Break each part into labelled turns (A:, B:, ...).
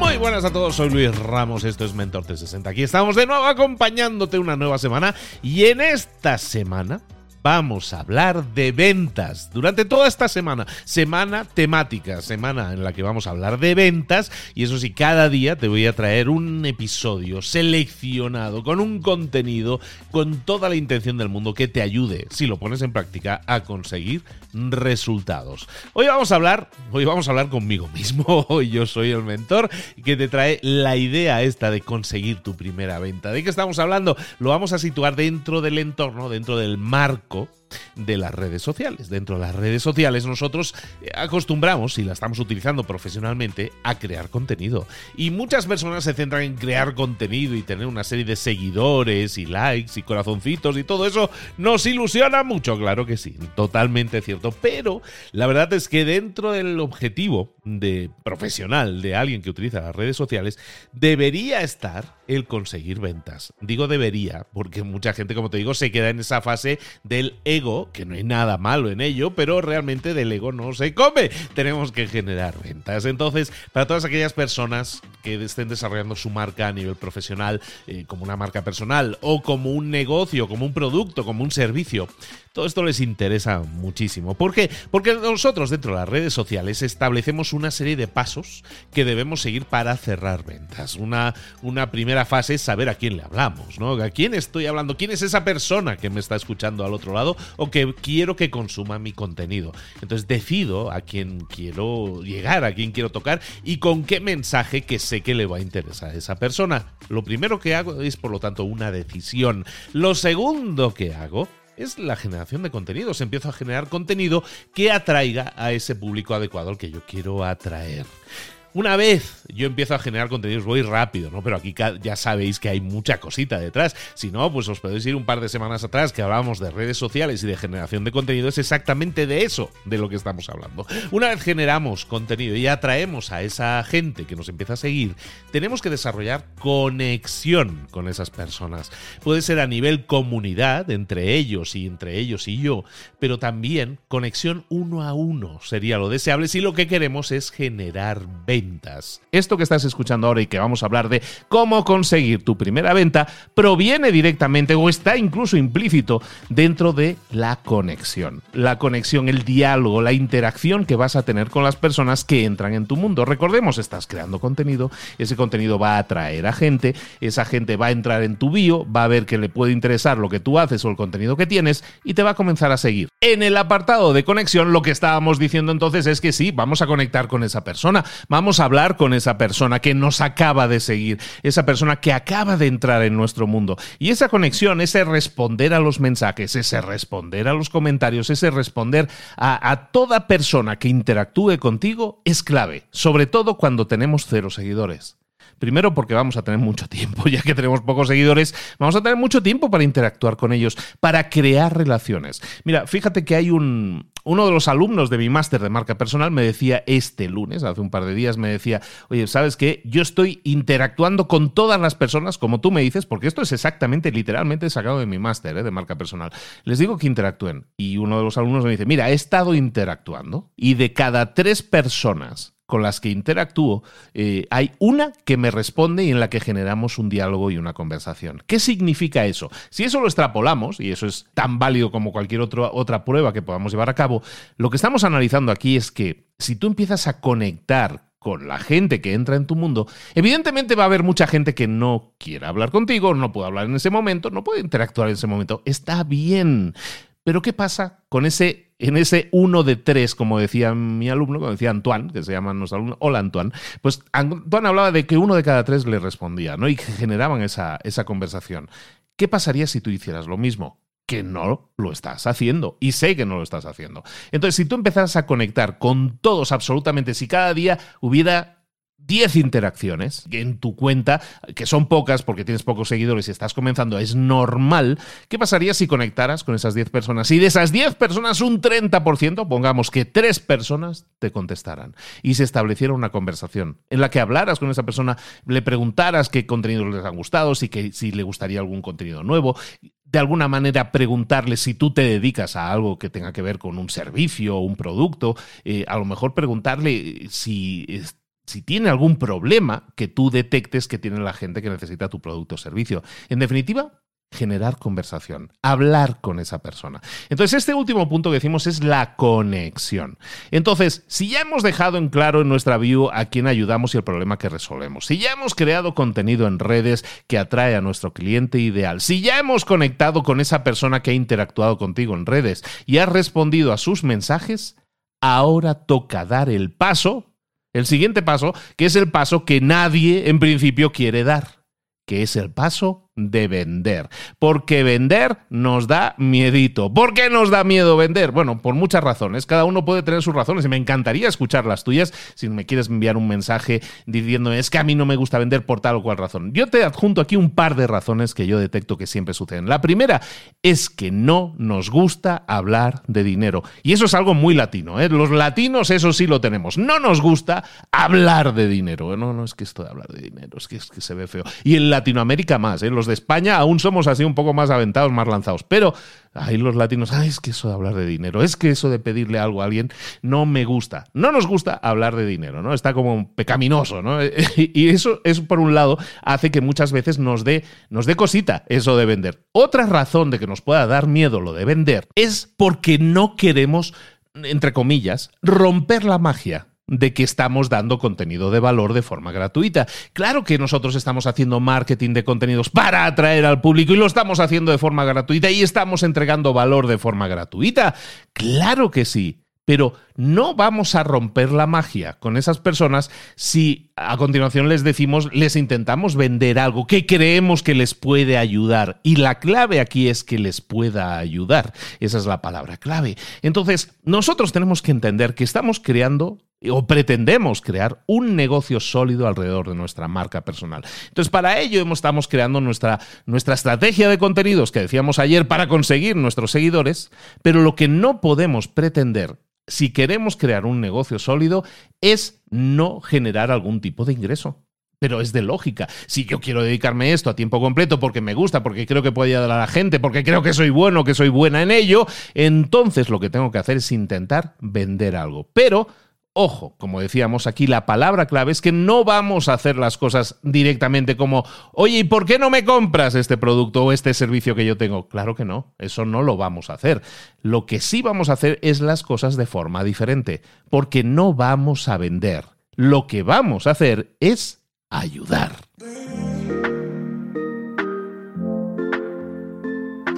A: Muy buenas a todos, soy Luis Ramos, esto es Mentor 360. Aquí estamos de nuevo acompañándote una nueva semana y en esta semana vamos a hablar de ventas durante toda esta semana. Semana temática, semana en la que vamos a hablar de ventas. Y eso sí, cada día te voy a traer un episodio seleccionado con un contenido con toda la intención del mundo que te ayude, si lo pones en práctica, a conseguir resultados. Hoy vamos a hablar, hoy vamos a hablar conmigo mismo. Hoy yo soy el mentor que te trae la idea esta de conseguir tu primera venta. ¿De qué estamos hablando? Lo vamos a situar dentro del entorno, dentro del marco de las redes sociales. Dentro de las redes sociales nosotros eh, acostumbramos, si la estamos utilizando profesionalmente, a crear contenido. Y muchas personas se centran en crear contenido y tener una serie de seguidores y likes y corazoncitos y todo eso nos ilusiona mucho, claro que sí, totalmente cierto. Pero la verdad es que dentro del objetivo de profesional de alguien que utiliza las redes sociales, debería estar el conseguir ventas. Digo debería, porque mucha gente, como te digo, se queda en esa fase del ego, que no hay nada malo en ello, pero realmente del ego no se come. Tenemos que generar ventas. Entonces, para todas aquellas personas que estén desarrollando su marca a nivel profesional, eh, como una marca personal, o como un negocio, como un producto, como un servicio, todo esto les interesa muchísimo. ¿Por qué? Porque nosotros dentro de las redes sociales establecemos una serie de pasos que debemos seguir para cerrar ventas. Una, una primera fase es saber a quién le hablamos, ¿no? ¿A quién estoy hablando? ¿Quién es esa persona que me está escuchando al otro lado o que quiero que consuma mi contenido? Entonces decido a quién quiero llegar, a quién quiero tocar y con qué mensaje que sé que le va a interesar a esa persona. Lo primero que hago es, por lo tanto, una decisión. Lo segundo que hago es la generación de contenidos. Empiezo a generar contenido que atraiga a ese público adecuado al que yo quiero atraer. Una vez yo empiezo a generar contenidos, voy rápido, ¿no? Pero aquí ya sabéis que hay mucha cosita detrás. Si no, pues os podéis ir un par de semanas atrás que hablábamos de redes sociales y de generación de contenido. Es exactamente de eso de lo que estamos hablando. Una vez generamos contenido y atraemos a esa gente que nos empieza a seguir, tenemos que desarrollar conexión con esas personas. Puede ser a nivel comunidad, entre ellos y entre ellos y yo, pero también conexión uno a uno sería lo deseable si lo que queremos es generar esto que estás escuchando ahora y que vamos a hablar de cómo conseguir tu primera venta proviene directamente o está incluso implícito dentro de la conexión. La conexión, el diálogo, la interacción que vas a tener con las personas que entran en tu mundo. Recordemos, estás creando contenido, ese contenido va a atraer a gente, esa gente va a entrar en tu bio, va a ver que le puede interesar lo que tú haces o el contenido que tienes y te va a comenzar a seguir. En el apartado de conexión, lo que estábamos diciendo entonces es que sí, vamos a conectar con esa persona, vamos hablar con esa persona que nos acaba de seguir, esa persona que acaba de entrar en nuestro mundo. Y esa conexión, ese responder a los mensajes, ese responder a los comentarios, ese responder a, a toda persona que interactúe contigo es clave, sobre todo cuando tenemos cero seguidores. Primero porque vamos a tener mucho tiempo, ya que tenemos pocos seguidores, vamos a tener mucho tiempo para interactuar con ellos, para crear relaciones. Mira, fíjate que hay un, uno de los alumnos de mi máster de marca personal me decía este lunes, hace un par de días, me decía, oye, ¿sabes qué? Yo estoy interactuando con todas las personas, como tú me dices, porque esto es exactamente, literalmente sacado de mi máster ¿eh? de marca personal. Les digo que interactúen. Y uno de los alumnos me dice, mira, he estado interactuando y de cada tres personas con las que interactúo, eh, hay una que me responde y en la que generamos un diálogo y una conversación. ¿Qué significa eso? Si eso lo extrapolamos, y eso es tan válido como cualquier otra prueba que podamos llevar a cabo, lo que estamos analizando aquí es que si tú empiezas a conectar con la gente que entra en tu mundo, evidentemente va a haber mucha gente que no quiera hablar contigo, no puede hablar en ese momento, no puede interactuar en ese momento. Está bien. Pero ¿qué pasa con ese, en ese uno de tres, como decía mi alumno, como decía Antoine, que se llaman los alumnos, hola Antoine, pues Antoine hablaba de que uno de cada tres le respondía, ¿no? Y que generaban esa, esa conversación. ¿Qué pasaría si tú hicieras lo mismo? que no lo estás haciendo. Y sé que no lo estás haciendo. Entonces, si tú empezaras a conectar con todos absolutamente, si cada día hubiera 10 interacciones en tu cuenta, que son pocas porque tienes pocos seguidores y estás comenzando, es normal. ¿Qué pasaría si conectaras con esas 10 personas? Y de esas 10 personas, un 30%, pongamos que 3 personas te contestaran y se estableciera una conversación en la que hablaras con esa persona, le preguntaras qué contenidos les han gustado, si, que, si le gustaría algún contenido nuevo, de alguna manera preguntarle si tú te dedicas a algo que tenga que ver con un servicio o un producto, eh, a lo mejor preguntarle si si tiene algún problema que tú detectes que tiene la gente que necesita tu producto o servicio. En definitiva, generar conversación, hablar con esa persona. Entonces, este último punto que decimos es la conexión. Entonces, si ya hemos dejado en claro en nuestra view a quién ayudamos y el problema que resolvemos, si ya hemos creado contenido en redes que atrae a nuestro cliente ideal, si ya hemos conectado con esa persona que ha interactuado contigo en redes y has respondido a sus mensajes, ahora toca dar el paso el siguiente paso, que es el paso que nadie en principio quiere dar, que es el paso de vender. Porque vender nos da miedito. ¿Por qué nos da miedo vender? Bueno, por muchas razones. Cada uno puede tener sus razones y me encantaría escuchar las tuyas si me quieres enviar un mensaje diciendo es que a mí no me gusta vender por tal o cual razón. Yo te adjunto aquí un par de razones que yo detecto que siempre suceden. La primera es que no nos gusta hablar de dinero. Y eso es algo muy latino. ¿eh? Los latinos eso sí lo tenemos. No nos gusta hablar de dinero. No, no es que esto de hablar de dinero, es que, se ve feo. Y en Latinoamérica más. ¿eh? Los España aún somos así un poco más aventados, más lanzados. Pero ahí los latinos, es que eso de hablar de dinero, es que eso de pedirle algo a alguien no me gusta. No nos gusta hablar de dinero, ¿no? Está como pecaminoso, ¿no? Y eso, eso por un lado, hace que muchas veces nos dé, nos dé cosita eso de vender. Otra razón de que nos pueda dar miedo lo de vender es porque no queremos entre comillas, romper la magia de que estamos dando contenido de valor de forma gratuita. Claro que nosotros estamos haciendo marketing de contenidos para atraer al público y lo estamos haciendo de forma gratuita y estamos entregando valor de forma gratuita. Claro que sí. Pero no vamos a romper la magia con esas personas si a continuación les decimos, les intentamos vender algo que creemos que les puede ayudar. Y la clave aquí es que les pueda ayudar. Esa es la palabra clave. Entonces, nosotros tenemos que entender que estamos creando o pretendemos crear un negocio sólido alrededor de nuestra marca personal. Entonces, para ello estamos creando nuestra, nuestra estrategia de contenidos que decíamos ayer para conseguir nuestros seguidores, pero lo que no podemos pretender si queremos crear un negocio sólido es no generar algún tipo de ingreso. Pero es de lógica. Si yo quiero dedicarme esto a tiempo completo porque me gusta, porque creo que puede ayudar a la gente, porque creo que soy bueno, que soy buena en ello, entonces lo que tengo que hacer es intentar vender algo. Pero Ojo, como decíamos aquí, la palabra clave es que no vamos a hacer las cosas directamente como, oye, ¿y por qué no me compras este producto o este servicio que yo tengo? Claro que no, eso no lo vamos a hacer. Lo que sí vamos a hacer es las cosas de forma diferente, porque no vamos a vender. Lo que vamos a hacer es ayudar.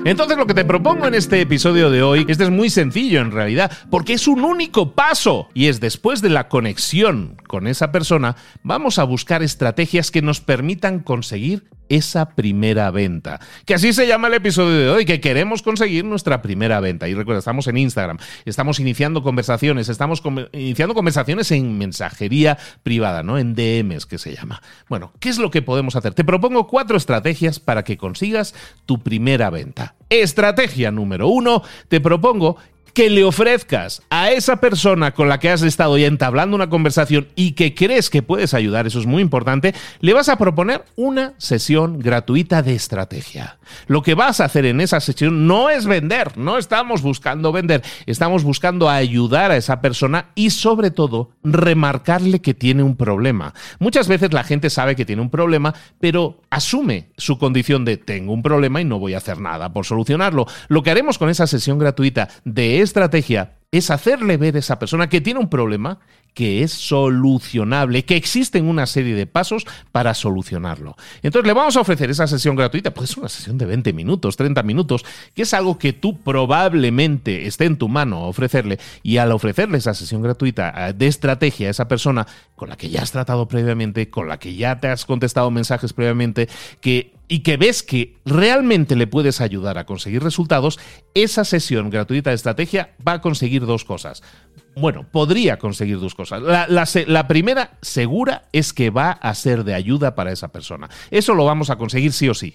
A: Entonces lo que te propongo en este episodio de hoy, este es muy sencillo en realidad, porque es un único paso y es después de la conexión con esa persona, vamos a buscar estrategias que nos permitan conseguir esa primera venta. Que así se llama el episodio de hoy, que queremos conseguir nuestra primera venta. Y recuerda, estamos en Instagram, estamos iniciando conversaciones, estamos iniciando conversaciones en mensajería privada, ¿no? En DMs, que se llama. Bueno, ¿qué es lo que podemos hacer? Te propongo cuatro estrategias para que consigas tu primera venta. Estrategia número uno, te propongo que le ofrezcas a esa persona con la que has estado ya entablando una conversación y que crees que puedes ayudar, eso es muy importante, le vas a proponer una sesión gratuita de estrategia. Lo que vas a hacer en esa sesión no es vender, no estamos buscando vender, estamos buscando ayudar a esa persona y sobre todo remarcarle que tiene un problema. Muchas veces la gente sabe que tiene un problema, pero asume su condición de tengo un problema y no voy a hacer nada por solucionarlo. Lo que haremos con esa sesión gratuita de estrategia es hacerle ver a esa persona que tiene un problema que es solucionable, que existen una serie de pasos para solucionarlo. Entonces le vamos a ofrecer esa sesión gratuita, pues una sesión de 20 minutos, 30 minutos, que es algo que tú probablemente esté en tu mano ofrecerle y al ofrecerle esa sesión gratuita eh, de estrategia a esa persona con la que ya has tratado previamente, con la que ya te has contestado mensajes previamente, que y que ves que realmente le puedes ayudar a conseguir resultados, esa sesión gratuita de estrategia va a conseguir dos cosas. Bueno, podría conseguir dos cosas. La, primera, segura, es que va a ser de ayuda para esa persona. Eso lo vamos a conseguir sí o sí.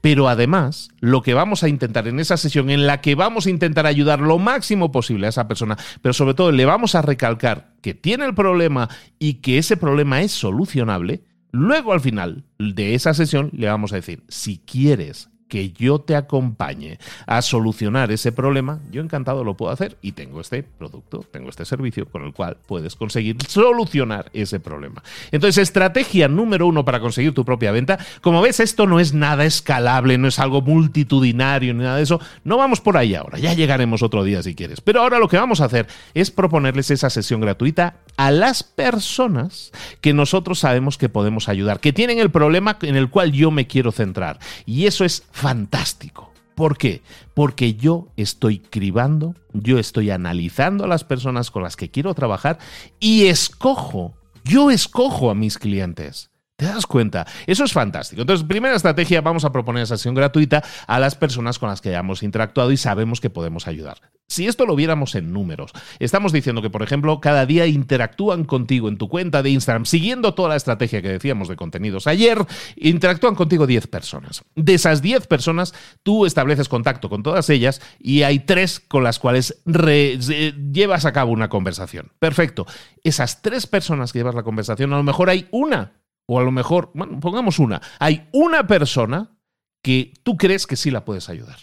A: Pero además, lo que vamos a intentar en esa sesión, en la que vamos a intentar ayudar lo máximo posible a esa persona, pero sobre todo le vamos a recalcar que tiene el problema y que ese problema es solucionable, luego al final de esa sesión le vamos a decir, si quieres que yo te acompañe a solucionar ese problema, yo encantado lo puedo hacer y tengo este producto, tengo este servicio con el cual puedes conseguir solucionar ese problema. Entonces, estrategia número uno para conseguir tu propia venta. Como ves, esto no es nada escalable, no es algo multitudinario ni nada de eso. No vamos por ahí ahora, ya llegaremos otro día si quieres. Pero ahora lo que vamos a hacer es proponerles esa sesión gratuita a las personas que nosotros sabemos que podemos ayudar, que tienen el problema en el cual yo me quiero centrar. Y eso es fantástico. ¿Por qué? Porque yo estoy cribando, yo estoy analizando a las personas con las que quiero trabajar y escojo, yo escojo a mis clientes. ¿Te das cuenta? Eso es fantástico. Entonces, primera estrategia, vamos a proponer esa sesión gratuita a las personas con las que hayamos interactuado y sabemos que podemos ayudar. Si esto lo viéramos en números, estamos diciendo que, por ejemplo, cada día interactúan contigo en tu cuenta de Instagram, siguiendo toda la estrategia que decíamos de contenidos ayer, interactúan contigo 10 personas. De esas 10 personas, tú estableces contacto con todas ellas y hay tres con las cuales llevas a cabo una conversación. Perfecto. Esas tres personas que llevas la conversación, a lo mejor hay una o a lo mejor, bueno, pongamos una, hay una persona que tú crees que sí la puedes ayudar.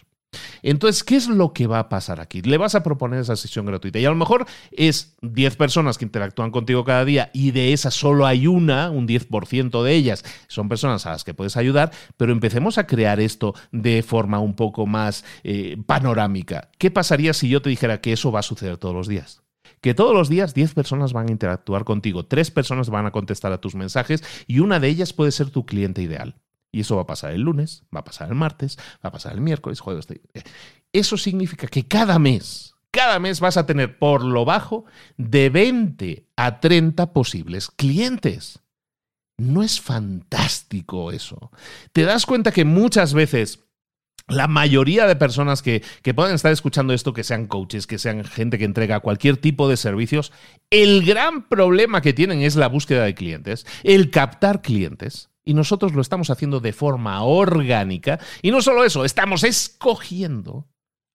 A: Entonces, ¿qué es lo que va a pasar aquí? Le vas a proponer esa sesión gratuita y a lo mejor es 10 personas que interactúan contigo cada día y de esas solo hay una, un 10% de ellas son personas a las que puedes ayudar, pero empecemos a crear esto de forma un poco más eh, panorámica. ¿Qué pasaría si yo te dijera que eso va a suceder todos los días? Que todos los días 10 personas van a interactuar contigo, 3 personas van a contestar a tus mensajes y una de ellas puede ser tu cliente ideal. Y eso va a pasar el lunes, va a pasar el martes, va a pasar el miércoles, jueves. Eso significa que cada mes, cada mes vas a tener por lo bajo de 20 a 30 posibles clientes. ¿No es fantástico eso? ¿Te das cuenta que muchas veces la mayoría de personas que, que puedan estar escuchando esto, que sean coaches, que sean gente que entrega cualquier tipo de servicios, el gran problema que tienen es la búsqueda de clientes, el captar clientes. Y nosotros lo estamos haciendo de forma orgánica. Y no solo eso, estamos escogiendo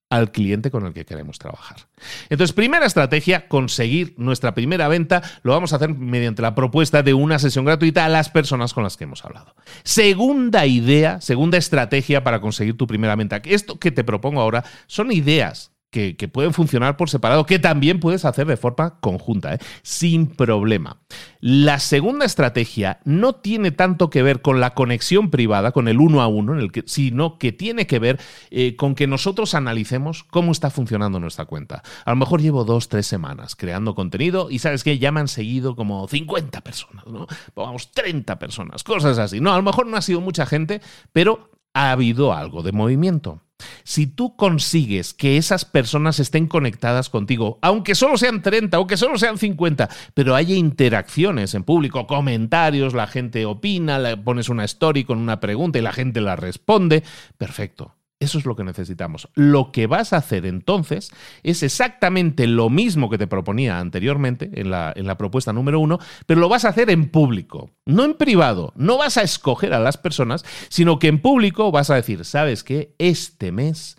A: al cliente con el que queremos trabajar. Entonces, primera estrategia, conseguir nuestra primera venta, lo vamos a hacer mediante la propuesta de una sesión gratuita a las personas con las que hemos hablado. Segunda idea, segunda estrategia para conseguir tu primera venta. Esto que te propongo ahora son ideas que, pueden funcionar por separado, que también puedes hacer de forma conjunta, ¿eh? sin problema. La segunda estrategia no tiene tanto que ver con la conexión privada, con el uno a uno, en el que, sino que tiene que ver eh, con que nosotros analicemos cómo está funcionando nuestra cuenta. A lo mejor llevo dos, tres semanas creando contenido y sabes que ya me han seguido como 50 personas, ¿no? Vamos, 30 personas, cosas así. No, a lo mejor no ha sido mucha gente, pero ha habido algo de movimiento. Si tú consigues que esas personas estén conectadas contigo, aunque solo sean 30, aunque solo sean 50, pero haya interacciones en público, comentarios, la gente opina, le pones una story con una pregunta y la gente la responde, perfecto. Eso es lo que necesitamos. Lo que vas a hacer entonces es exactamente lo mismo que te proponía anteriormente en la, en la, propuesta número uno, pero lo vas a hacer en público, no en privado. No vas a escoger a las personas, sino que en público vas a decir, ¿sabes qué? Este mes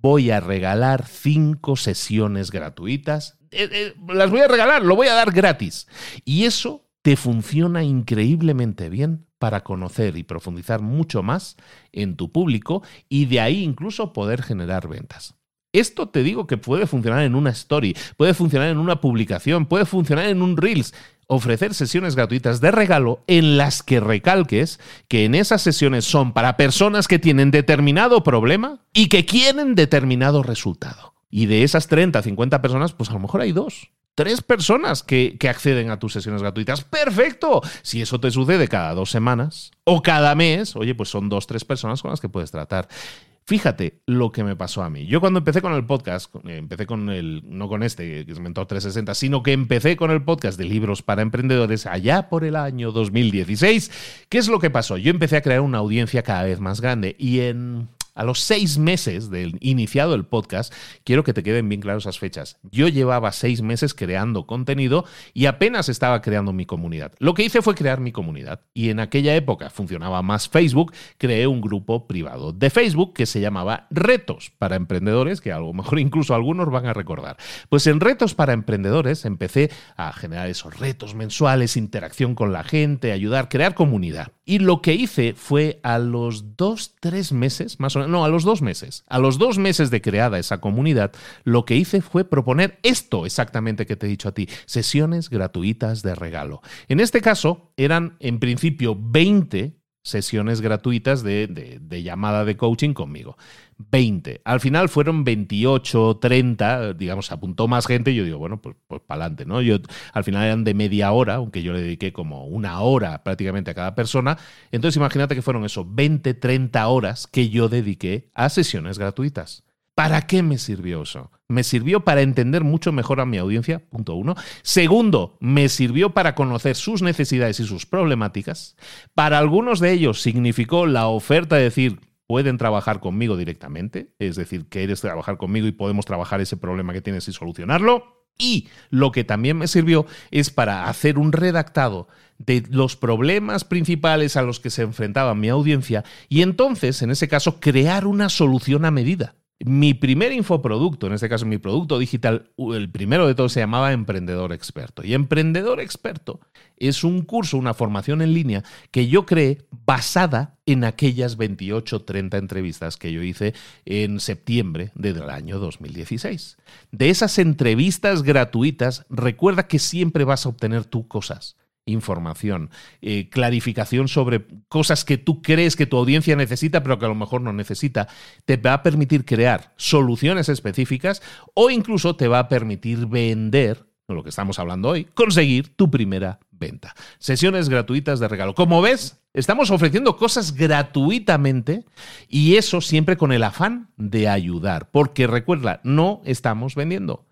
A: voy a regalar cinco sesiones gratuitas. Eh, eh, las voy a regalar, lo voy a dar gratis. Y eso te funciona increíblemente bien para conocer y profundizar mucho más en tu público y de ahí incluso poder generar ventas. Esto te digo que puede funcionar en una story, puede funcionar en una publicación, puede funcionar en un Reels. Ofrecer sesiones gratuitas de regalo en las que recalques que en esas sesiones son para personas que tienen determinado problema y que quieren determinado resultado. Y de esas 30, 50 personas, pues a lo mejor hay dos tres personas que, que, acceden a tus sesiones gratuitas. ¡Perfecto! Si eso te sucede cada dos semanas o cada mes, oye, pues son dos, tres personas con las que puedes tratar. Fíjate lo que me pasó a mí. Yo cuando empecé con el podcast, empecé con el, no con este, que es Mentor 360, sino que empecé con el podcast de libros para emprendedores allá por el año 2016. ¿Qué es lo que pasó? Yo empecé a crear una audiencia cada vez más grande y en a los seis meses de iniciado el podcast, quiero que te queden bien claras esas fechas. Yo llevaba seis meses creando contenido y apenas estaba creando mi comunidad. Lo que hice fue crear mi comunidad y en aquella época funcionaba más Facebook, creé un grupo privado de Facebook que se llamaba Retos para Emprendedores, que a lo mejor incluso algunos van a recordar. Pues en Retos para Emprendedores empecé a generar esos retos mensuales, interacción con la gente, ayudar, crear comunidad. Y lo que hice fue a los dos, tres meses, más o menos, no, a los dos meses, a los dos meses de creada esa comunidad, lo que hice fue proponer esto exactamente que te he dicho a ti, sesiones gratuitas de regalo. En este caso, eran en principio 20 sesiones gratuitas de, llamada de coaching conmigo. 20. Al final fueron 28, 30, digamos, apuntó más gente. Yo digo, bueno, pues, pues para adelante, ¿no? Yo, al final eran de media hora, aunque yo le dediqué como una hora prácticamente a cada persona. Entonces, imagínate que fueron eso, 20, 30 horas que yo dediqué a sesiones gratuitas. ¿Para qué me sirvió eso? Me sirvió para entender mucho mejor a mi audiencia, punto uno. Segundo, me sirvió para conocer sus necesidades y sus problemáticas. Para algunos de ellos significó la oferta de decir, pueden trabajar conmigo directamente, es decir, quieres trabajar conmigo y podemos trabajar ese problema que tienes y solucionarlo. Y lo que también me sirvió es para hacer un redactado de los problemas principales a los que se enfrentaba mi audiencia y entonces, en ese caso, crear una solución a medida. Mi primer infoproducto, en este caso mi producto digital, el primero de todos se llamaba Emprendedor Experto. Y Emprendedor Experto es un curso, una formación en línea que yo creé basada en aquellas 28 30 entrevistas que yo hice en septiembre del año 2016. De esas entrevistas gratuitas, recuerda que siempre vas a obtener tú cosas información, eh, clarificación sobre cosas que tú crees que tu audiencia necesita, pero que a lo mejor no necesita, te va a permitir crear soluciones específicas o incluso te va a permitir vender, lo que estamos hablando hoy, conseguir tu primera venta. Sesiones gratuitas de regalo. Como ves, estamos ofreciendo cosas gratuitamente y eso siempre con el afán de ayudar, porque recuerda, no estamos vendiendo.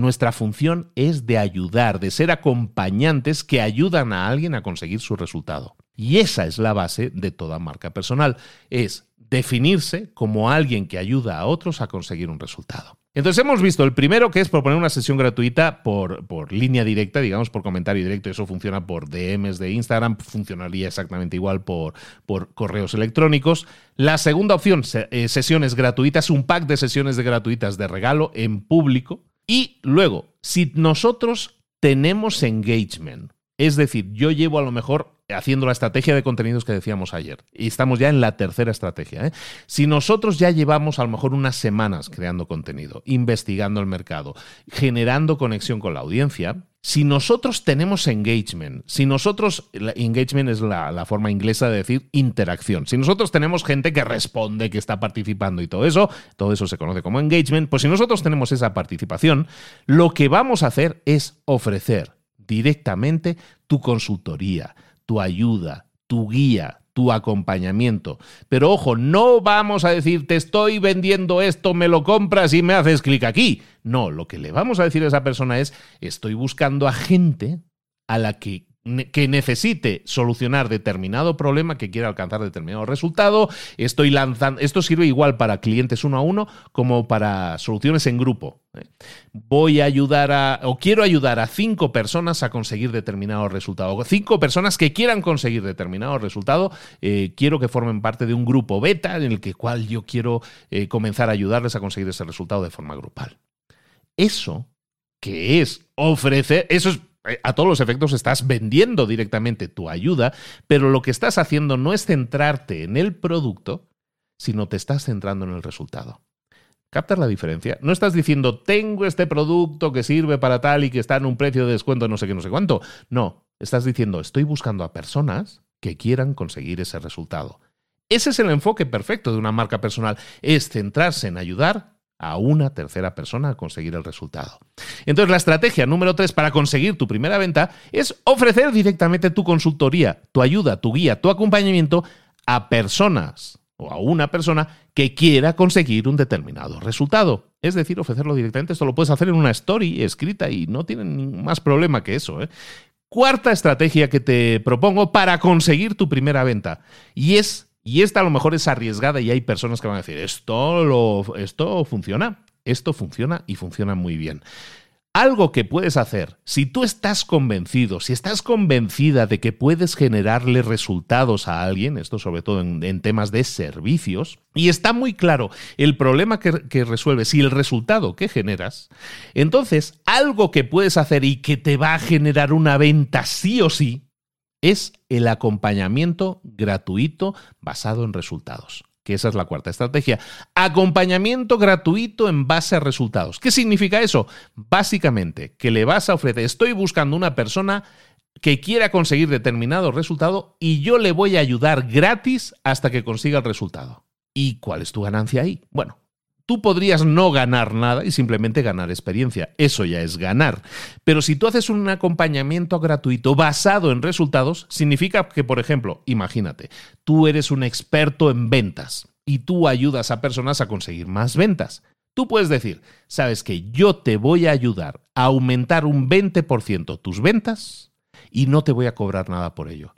A: Nuestra función es de ayudar, de ser acompañantes que ayudan a alguien a conseguir su resultado. Y esa es la base de toda marca personal, es definirse como alguien que ayuda a otros a conseguir un resultado. Entonces hemos visto el primero que es proponer una sesión gratuita por, por, línea directa, digamos por comentario directo, eso funciona por DMs de Instagram, funcionaría exactamente igual por, por correos electrónicos. La segunda opción, eh, sesiones gratuitas, un pack de sesiones de gratuitas de regalo en público, y luego, si nosotros tenemos engagement, Es decir, yo llevo a lo mejor haciendo la estrategia de contenidos que decíamos ayer. Y estamos ya en la tercera estrategia. ¿eh? Si nosotros ya llevamos a lo mejor unas semanas creando contenido, investigando el mercado, generando conexión con la audiencia, si nosotros tenemos engagement, si nosotros, engagement es la, forma inglesa de decir interacción, si nosotros tenemos gente que responde, que está participando y todo eso, todo eso se conoce como engagement, pues si nosotros tenemos esa participación, lo que vamos a hacer es ofrecer directamente tu consultoría, tu ayuda, tu guía, acompañamiento. Pero ojo, no vamos a decir, te estoy vendiendo esto, me lo compras y me haces clic aquí. No, lo que le vamos a decir a esa persona es, estoy buscando a gente a la que que necesite solucionar determinado problema, que quiera alcanzar determinado resultado. Estoy lanzando. Esto sirve igual para clientes uno a uno como para soluciones en grupo. ¿eh? Voy a ayudar a. o quiero ayudar a cinco personas a conseguir determinado resultado. Cinco personas que quieran conseguir determinado resultado. Eh, quiero que formen parte de un grupo beta en el que cual yo quiero eh, comenzar a ayudarles a conseguir ese resultado de forma grupal. Eso que es ofrecer. Eso es a todos los efectos estás vendiendo directamente tu ayuda, pero lo que estás haciendo no es centrarte en el producto, sino te estás centrando en el resultado. ¿Captas la diferencia? No estás diciendo, tengo este producto que sirve para tal y que está en un precio de descuento no sé qué, no sé cuánto. No, estás diciendo, estoy buscando a personas que quieran conseguir ese resultado. Ese es el enfoque perfecto de una marca personal, es centrarse en ayudar a una tercera persona a conseguir el resultado. Entonces, la estrategia número tres para conseguir tu primera venta es ofrecer directamente tu consultoría, tu ayuda, tu guía, tu acompañamiento a personas o a una persona que quiera conseguir un determinado resultado. Es decir, ofrecerlo directamente. Esto lo puedes hacer en una story escrita y no tienen más problema que eso. ¿eh? Cuarta estrategia que te propongo para conseguir tu primera venta y es y esta a lo mejor es arriesgada y hay personas que van a decir, esto, lo, esto funciona, esto funciona y funciona muy bien. Algo que puedes hacer, si tú estás convencido, si estás convencida de que puedes generarle resultados a alguien, esto sobre todo en, temas de servicios, y está muy claro el problema que, que resuelves y el resultado que generas, entonces algo que puedes hacer y que te va a generar una venta sí o sí, es el acompañamiento gratuito basado en resultados. Que esa es la cuarta estrategia. Acompañamiento gratuito en base a resultados. ¿Qué significa eso? Básicamente, que le vas a ofrecer, estoy buscando una persona que quiera conseguir determinado resultado y yo le voy a ayudar gratis hasta que consiga el resultado. ¿Y cuál es tu ganancia ahí? Bueno, Tú podrías no ganar nada y simplemente ganar experiencia. Eso ya es ganar. Pero si tú haces un acompañamiento gratuito basado en resultados, significa que, por ejemplo, imagínate, tú eres un experto en ventas y tú ayudas a personas a conseguir más ventas. Tú puedes decir, sabes que yo te voy a ayudar a aumentar un 20% tus ventas y no te voy a cobrar nada por ello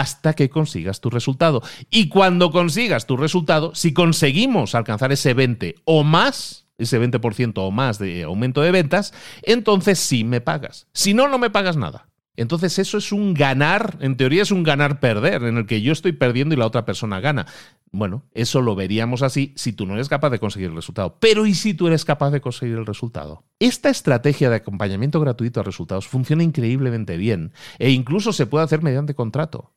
A: hasta que consigas tu resultado. Y cuando consigas tu resultado, si conseguimos alcanzar ese 20 o más, ese 20% o más de aumento de ventas, entonces sí me pagas. Si no, no me pagas nada. Entonces eso es un ganar, en teoría es un ganar-perder, en el que yo estoy perdiendo y la otra persona gana. Bueno, eso lo veríamos así si tú no eres capaz de conseguir el resultado. Pero ¿y si tú eres capaz de conseguir el resultado? Esta estrategia de acompañamiento gratuito a resultados funciona increíblemente bien e incluso se puede hacer mediante contrato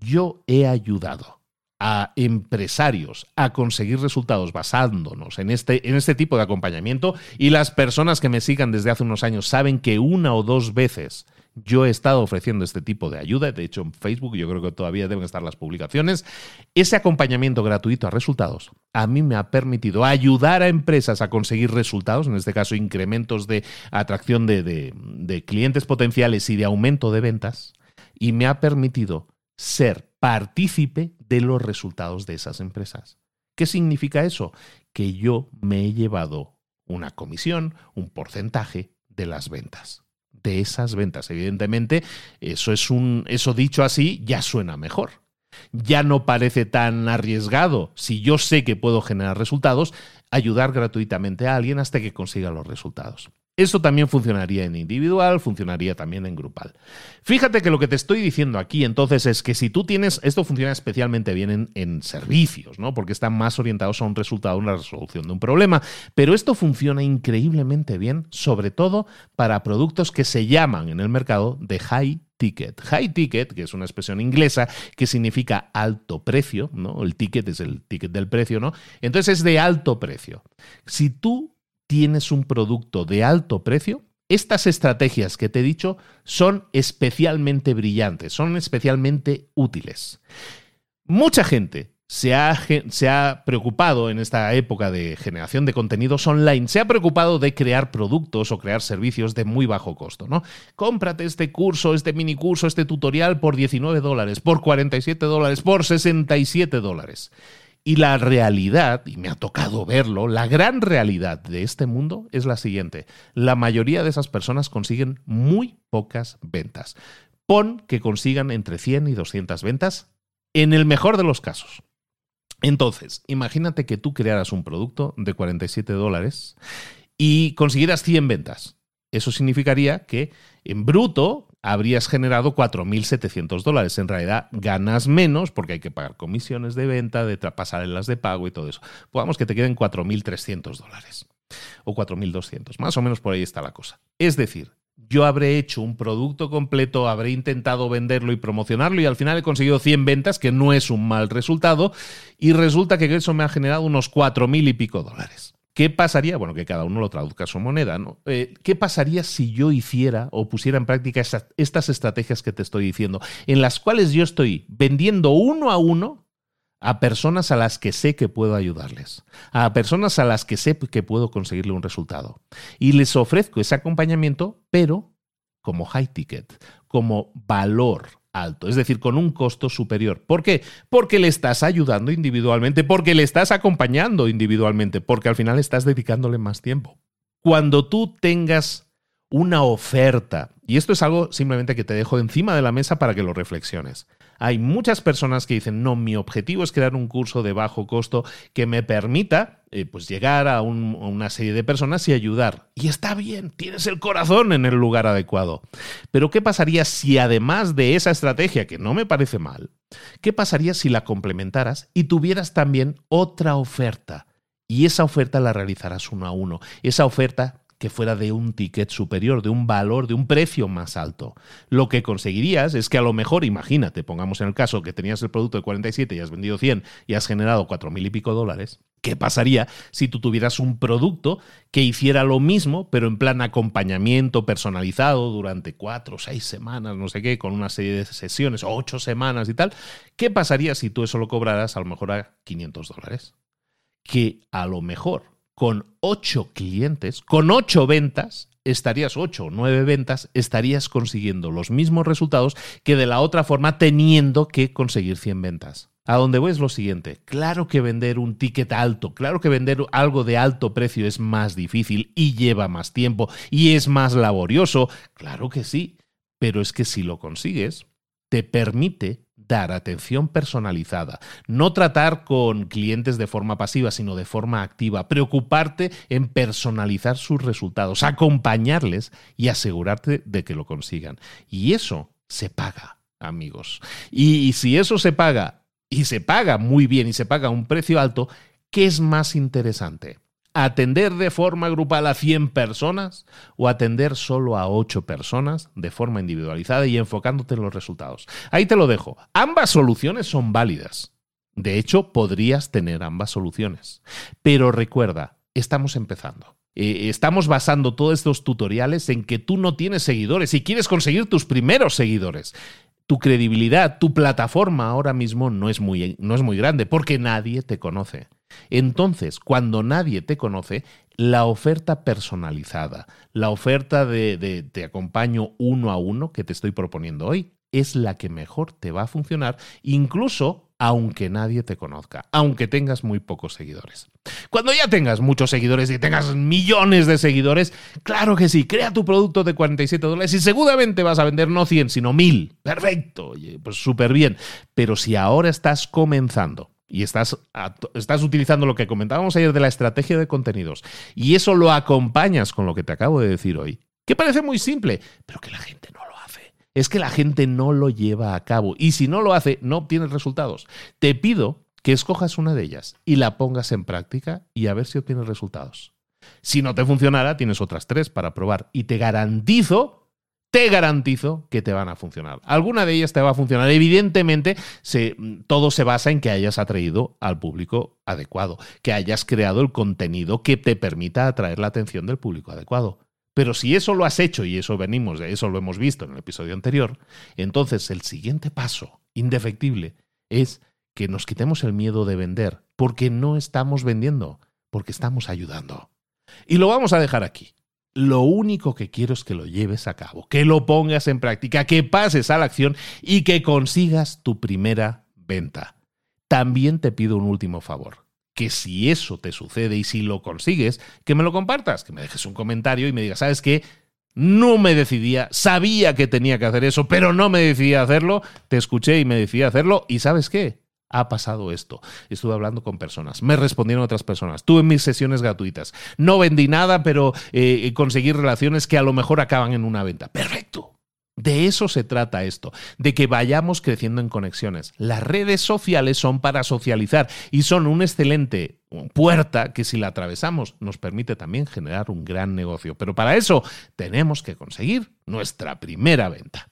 A: yo he ayudado a empresarios a conseguir resultados basándonos en este, en este tipo de acompañamiento y las personas que me sigan desde hace unos años saben que una o dos veces yo he estado ofreciendo este tipo de ayuda, de hecho en Facebook yo creo que todavía deben estar las publicaciones, ese acompañamiento gratuito a resultados a mí me ha permitido ayudar a empresas a conseguir resultados, en este caso incrementos de atracción de, de clientes potenciales y de aumento de ventas, y me ha permitido ser partícipe de los resultados de esas empresas. ¿Qué significa eso? Que yo me he llevado una comisión, un porcentaje de las ventas. De esas ventas, evidentemente, eso es un eso dicho así ya suena mejor. Ya no parece tan arriesgado si yo sé que puedo generar resultados, ayudar gratuitamente a alguien hasta que consiga los resultados. Eso también funcionaría en individual, funcionaría también en grupal. Fíjate que lo que te estoy diciendo aquí entonces es que si tú tienes, esto funciona especialmente bien en, servicios, ¿no? Porque están más orientados a un resultado, una resolución de un problema, pero esto funciona increíblemente bien, sobre todo para productos que se llaman en el mercado de high ticket. High ticket, que es una expresión inglesa que significa alto precio, ¿no? El ticket es el ticket del precio, ¿no? Entonces es de alto precio. Si tú tienes un producto de alto precio, estas estrategias que te he dicho son especialmente brillantes, son especialmente útiles. Mucha gente se ha, se ha, preocupado en esta época de generación de contenidos online, se ha preocupado de crear productos o crear servicios de muy bajo costo, ¿no? Cómprate este curso, este mini curso, este tutorial por 19 dólares, por 47 dólares, por 67 dólares. Y la realidad, y me ha tocado verlo, la gran realidad de este mundo es la siguiente. La mayoría de esas personas consiguen muy pocas ventas. Pon que consigan entre 100 y 200 ventas en el mejor de los casos. Entonces, imagínate que tú crearas un producto de 47 dólares y consiguieras 100 ventas. Eso significaría que en bruto habrías generado 4.700 dólares. En realidad ganas menos porque hay que pagar comisiones de venta, de pasarelas de pago y todo eso. Podamos que te queden 4.300 dólares o 4.200. Más o menos por ahí está la cosa. Es decir, yo habré hecho un producto completo, habré intentado venderlo y promocionarlo y al final he conseguido 100 ventas, que no es un mal resultado, y resulta que eso me ha generado unos 4.000 y pico dólares. ¿Qué pasaría? Bueno, que cada uno lo traduzca a su moneda, ¿no? Eh, ¿Qué pasaría si yo hiciera o pusiera en práctica estas estrategias que te estoy diciendo, en las cuales yo estoy vendiendo uno a uno a personas a las que sé que puedo ayudarles, a personas a las que sé que puedo conseguirle un resultado. Y les ofrezco ese acompañamiento, pero como high ticket, como valor alto, es decir, con un costo superior. ¿Por qué? Porque le estás ayudando individualmente, porque le estás acompañando individualmente, porque al final estás dedicándole más tiempo. Cuando tú tengas una oferta, y esto es algo simplemente que te dejo encima de la mesa para que lo reflexiones. Hay muchas personas que dicen, no, mi objetivo es crear un curso de bajo costo que me permita eh, pues llegar a, a, una serie de personas y ayudar. Y está bien, tienes el corazón en el lugar adecuado. Pero ¿qué pasaría si además de esa estrategia, que no me parece mal, qué pasaría si la complementaras y tuvieras también otra oferta? Y esa oferta la realizarás uno a uno. Esa oferta que fuera de un ticket superior, de un valor, de un precio más alto. Lo que conseguirías es que a lo mejor, imagínate, pongamos en el caso que tenías el producto de 47 y has vendido 100 y has generado 4 mil y pico dólares, ¿Qué pasaría si tú tuvieras un producto que hiciera lo mismo, pero en plan acompañamiento personalizado durante cuatro o seis semanas, no sé qué, con una serie de sesiones, ocho semanas y tal? ¿Qué pasaría si tú eso lo cobraras a lo mejor a 500 dólares? Que a lo mejor con ocho clientes, con ocho ventas, estarías ocho o nueve ventas, estarías consiguiendo los mismos resultados que de la otra forma teniendo que conseguir 100 ventas. A donde voy es lo siguiente, claro que vender un ticket alto, claro que vender algo de alto precio es más difícil y lleva más tiempo y es más laborioso, claro que sí, pero es que si lo consigues, te permite dar atención personalizada, no tratar con clientes de forma pasiva, sino de forma activa, preocuparte en personalizar sus resultados, acompañarles y asegurarte de que lo consigan. Y eso se paga, amigos. Y, si eso se paga, y se paga muy bien y se paga a un precio alto, ¿qué es más interesante? Atender de forma grupal a 100 personas o atender solo a 8 personas de forma individualizada y enfocándote en los resultados. Ahí te lo dejo. Ambas soluciones son válidas. De hecho, podrías tener ambas soluciones. Pero recuerda, estamos empezando. Eh, estamos basando todos estos tutoriales en que tú no tienes seguidores y quieres conseguir tus primeros seguidores tu credibilidad, tu plataforma ahora mismo no es muy, no es muy grande porque nadie te conoce. Entonces, cuando nadie te conoce, la oferta personalizada, la oferta de, de, te acompaño uno a uno que te estoy proponiendo hoy, es la que mejor te va a funcionar, incluso aunque nadie te conozca, aunque tengas muy pocos seguidores. Cuando ya tengas muchos seguidores y tengas millones de seguidores, claro que sí, crea tu producto de 47 dólares y seguramente vas a vender no 100, sino 1000. Perfecto, pues súper bien. Pero si ahora estás comenzando, y estás, estás utilizando lo que comentábamos ayer de la estrategia de contenidos y eso lo acompañas con lo que te acabo de decir hoy, que parece muy simple, pero que la gente no lo hace. Es que la gente no lo lleva a cabo y si no lo hace, no obtienes resultados. Te pido que escojas una de ellas y la pongas en práctica y a ver si obtienes resultados. Si no te funcionara, tienes otras tres para probar y te garantizo te garantizo que te van a funcionar. Alguna de ellas te va a funcionar. Evidentemente, todo se basa en que hayas atraído al público adecuado, que hayas creado el contenido que te permita atraer la atención del público adecuado. Pero si eso lo has hecho, y eso venimos, de eso lo hemos visto en el episodio anterior, entonces el siguiente paso, indefectible, es que nos quitemos el miedo de vender, porque no estamos vendiendo, porque estamos ayudando. Y lo vamos a dejar aquí. Lo único que quiero es que lo lleves a cabo, que lo pongas en práctica, que pases a la acción y que consigas tu primera venta. También te pido un último favor, que si eso te sucede y si lo consigues, que me lo compartas, que me dejes un comentario y me digas, ¿sabes qué? No me decidía, sabía que tenía que hacer eso, pero no me decidía hacerlo, te escuché y me decidí hacerlo y ¿sabes qué? Ha pasado esto. Estuve hablando con personas, me respondieron otras personas, tuve mis sesiones gratuitas, no vendí nada, pero eh, conseguí relaciones que a lo mejor acaban en una venta. Perfecto. De eso se trata esto, de que vayamos creciendo en conexiones. Las redes sociales son para socializar y son una excelente puerta que si la atravesamos nos permite también generar un gran negocio. Pero para eso tenemos que conseguir nuestra primera venta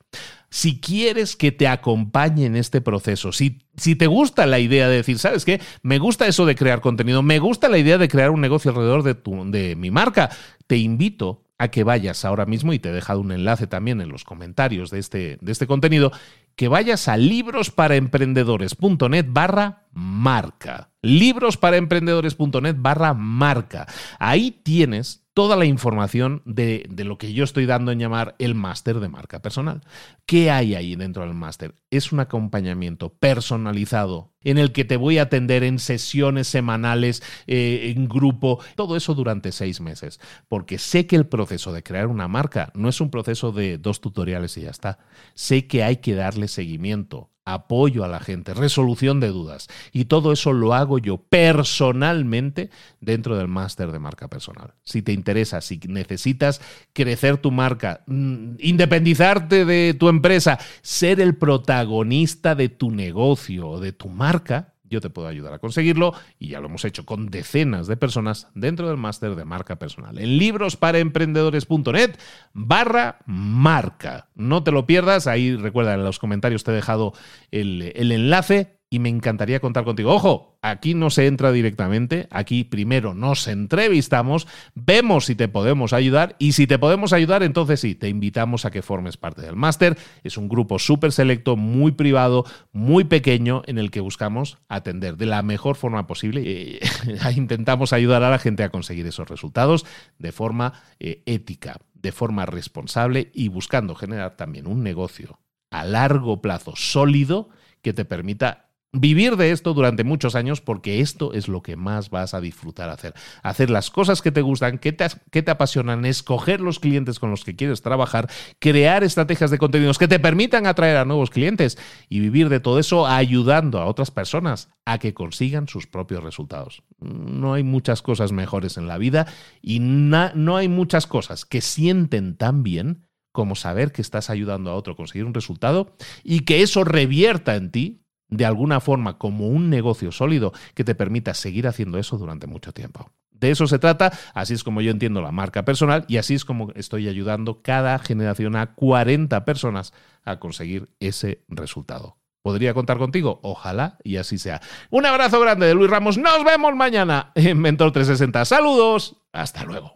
A: si quieres que te acompañe en este proceso, si, si te gusta la idea de decir, ¿sabes qué? Me gusta eso de crear contenido, me gusta la idea de crear un negocio alrededor de, tu, de mi marca, te invito a que vayas ahora mismo, y te he dejado un enlace también en los comentarios de este, de este contenido, que vayas a librosparaemprendedores.net barra marca. Librosparaemprendedores.net barra marca. Ahí tienes toda la información de, de, lo que yo estoy dando en llamar el máster de marca personal. ¿Qué hay ahí dentro del máster? Es un acompañamiento personalizado en el que te voy a atender en sesiones semanales, eh, en grupo, todo eso durante seis meses, porque sé que el proceso de crear una marca no es un proceso de dos tutoriales y ya está. Sé que hay que darle seguimiento apoyo a la gente, resolución de dudas. Y todo eso lo hago yo personalmente dentro del máster de marca personal. Si te interesa, si necesitas crecer tu marca, mm, independizarte de tu empresa, ser el protagonista de tu negocio o de tu marca, yo te puedo ayudar a conseguirlo y ya lo hemos hecho con decenas de personas dentro del máster de marca personal. En librosparaemprendedores.net barra marca. No te lo pierdas, ahí recuerda en los comentarios te he dejado el, el enlace y me encantaría contar contigo. Ojo, aquí no se entra directamente, aquí primero nos entrevistamos, vemos si te podemos ayudar y si te podemos ayudar, entonces sí, te invitamos a que formes parte del máster. Es un grupo súper selecto, muy privado, muy pequeño, en el que buscamos atender de la mejor forma posible. Eh, intentamos ayudar a la gente a conseguir esos resultados de forma eh, ética, de forma responsable y buscando generar también un negocio a largo plazo sólido que te permita vivir de esto durante muchos años porque esto es lo que más vas a disfrutar hacer. Hacer las cosas que te gustan, que te, apasionan, escoger los clientes con los que quieres trabajar, crear estrategias de contenidos que te permitan atraer a nuevos clientes y vivir de todo eso ayudando a otras personas a que consigan sus propios resultados. No hay muchas cosas mejores en la vida y no hay muchas cosas que sienten tan bien como saber que estás ayudando a otro a conseguir un resultado y que eso revierta en ti de alguna forma como un negocio sólido que te permita seguir haciendo eso durante mucho tiempo. De eso se trata, así es como yo entiendo la marca personal y así es como estoy ayudando cada generación a 40 personas a conseguir ese resultado. ¿Podría contar contigo? Ojalá y así sea. Un abrazo grande de Luis Ramos. Nos vemos mañana en Mentor 360. Saludos. Hasta luego.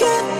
B: get